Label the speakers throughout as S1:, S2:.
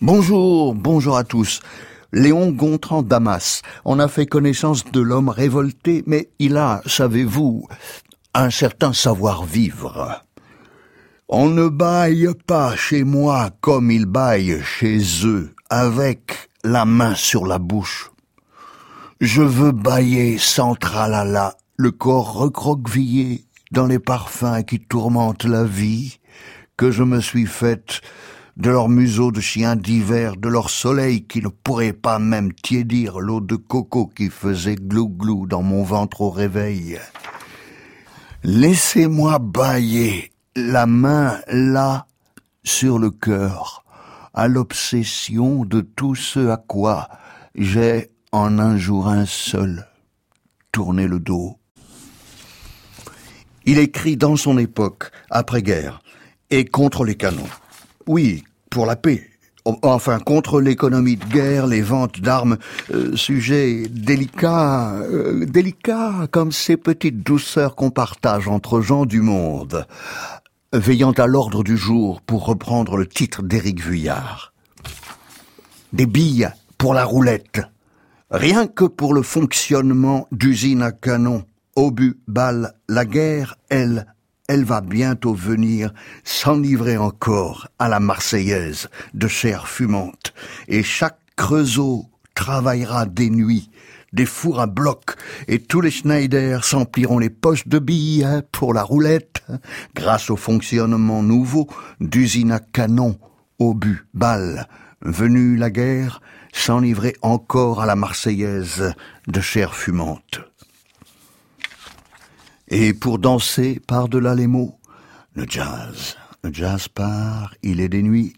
S1: Bonjour, bonjour à tous. Léon Gontran Damas. On a fait connaissance de l'homme révolté, mais il a, savez-vous, un certain savoir-vivre. On ne baille pas chez moi comme ils baillent chez eux, avec la main sur la bouche. Je veux bailler sans tralala, le corps recroquevillé dans les parfums qui tourmentent la vie, que je me suis faite de leurs museaux de chiens d'hiver, de leur soleil qui ne pourrait pas même tiédir l'eau de coco qui faisait glou-glou dans mon ventre au réveil. Laissez-moi bailler la main là sur le cœur, à l'obsession de tout ce à quoi j'ai en un jour un seul tourné le dos. Il écrit dans son époque, après-guerre, et contre les canons. Oui, pour la paix. Enfin, contre l'économie de guerre, les ventes d'armes, euh, sujet délicat, euh, délicat comme ces petites douceurs qu'on partage entre gens du monde, veillant à l'ordre du jour pour reprendre le titre d'Éric Vuillard. Des billes pour la roulette, rien que pour le fonctionnement d'usines à canon, obus, balles, la guerre, elle, elle va bientôt venir s'enivrer encore à la Marseillaise de chair fumante, et chaque creusot travaillera des nuits, des fours à bloc, et tous les Schneider s'empliront les poches de billes pour la roulette, grâce au fonctionnement nouveau d'usines à canon, obus, balles. Venue la guerre, s'enivrer encore à la Marseillaise de chair fumante. Et pour danser par-delà les mots, le jazz. Le jazz part, il est des nuits,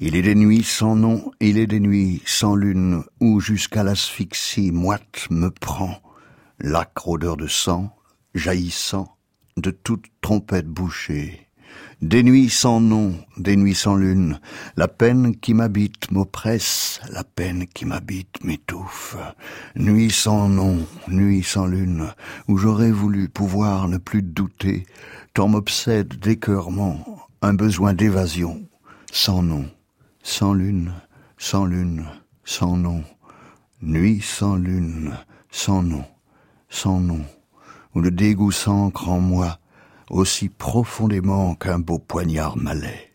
S1: il est des nuits sans nom, il est des nuits sans lune, où jusqu'à l'asphyxie moite me prend l'acre odeur de sang, jaillissant de toute trompette bouchée. Des nuits sans nom, des nuits sans lune, la peine qui m'habite m'oppresse, la peine qui m'habite m'étouffe. Nuit sans nom, nuit sans lune, où j'aurais voulu pouvoir ne plus douter, tant m'obsède d'écœurement un besoin d'évasion, sans nom, sans lune, sans lune, sans nom, nuit sans lune, sans nom, sans nom, où le dégoût s'ancre en moi, aussi profondément qu'un beau poignard malais.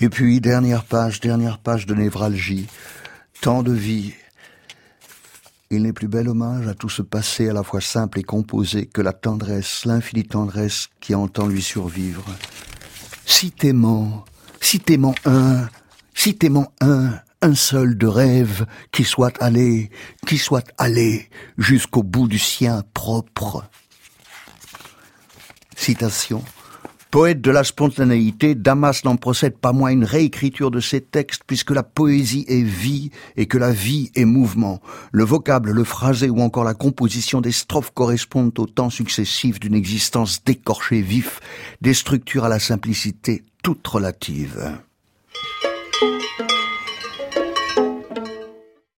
S1: Et puis, dernière page, dernière page de névralgie, tant de vie. Il n'est plus bel hommage à tout ce passé à la fois simple et composé que la tendresse, l'infinie tendresse qui entend lui survivre. Si t'aimant, si t'aimant un, si t'aimant un, un seul de rêve qui soit allé, qui soit allé jusqu'au bout du sien propre. Poète de la spontanéité, Damas n'en procède pas moins une réécriture de ses textes puisque la poésie est vie et que la vie est mouvement. Le vocable, le phrasé ou encore la composition des strophes correspondent au temps successif d'une existence décorchée vif, des structures à la simplicité toute relative.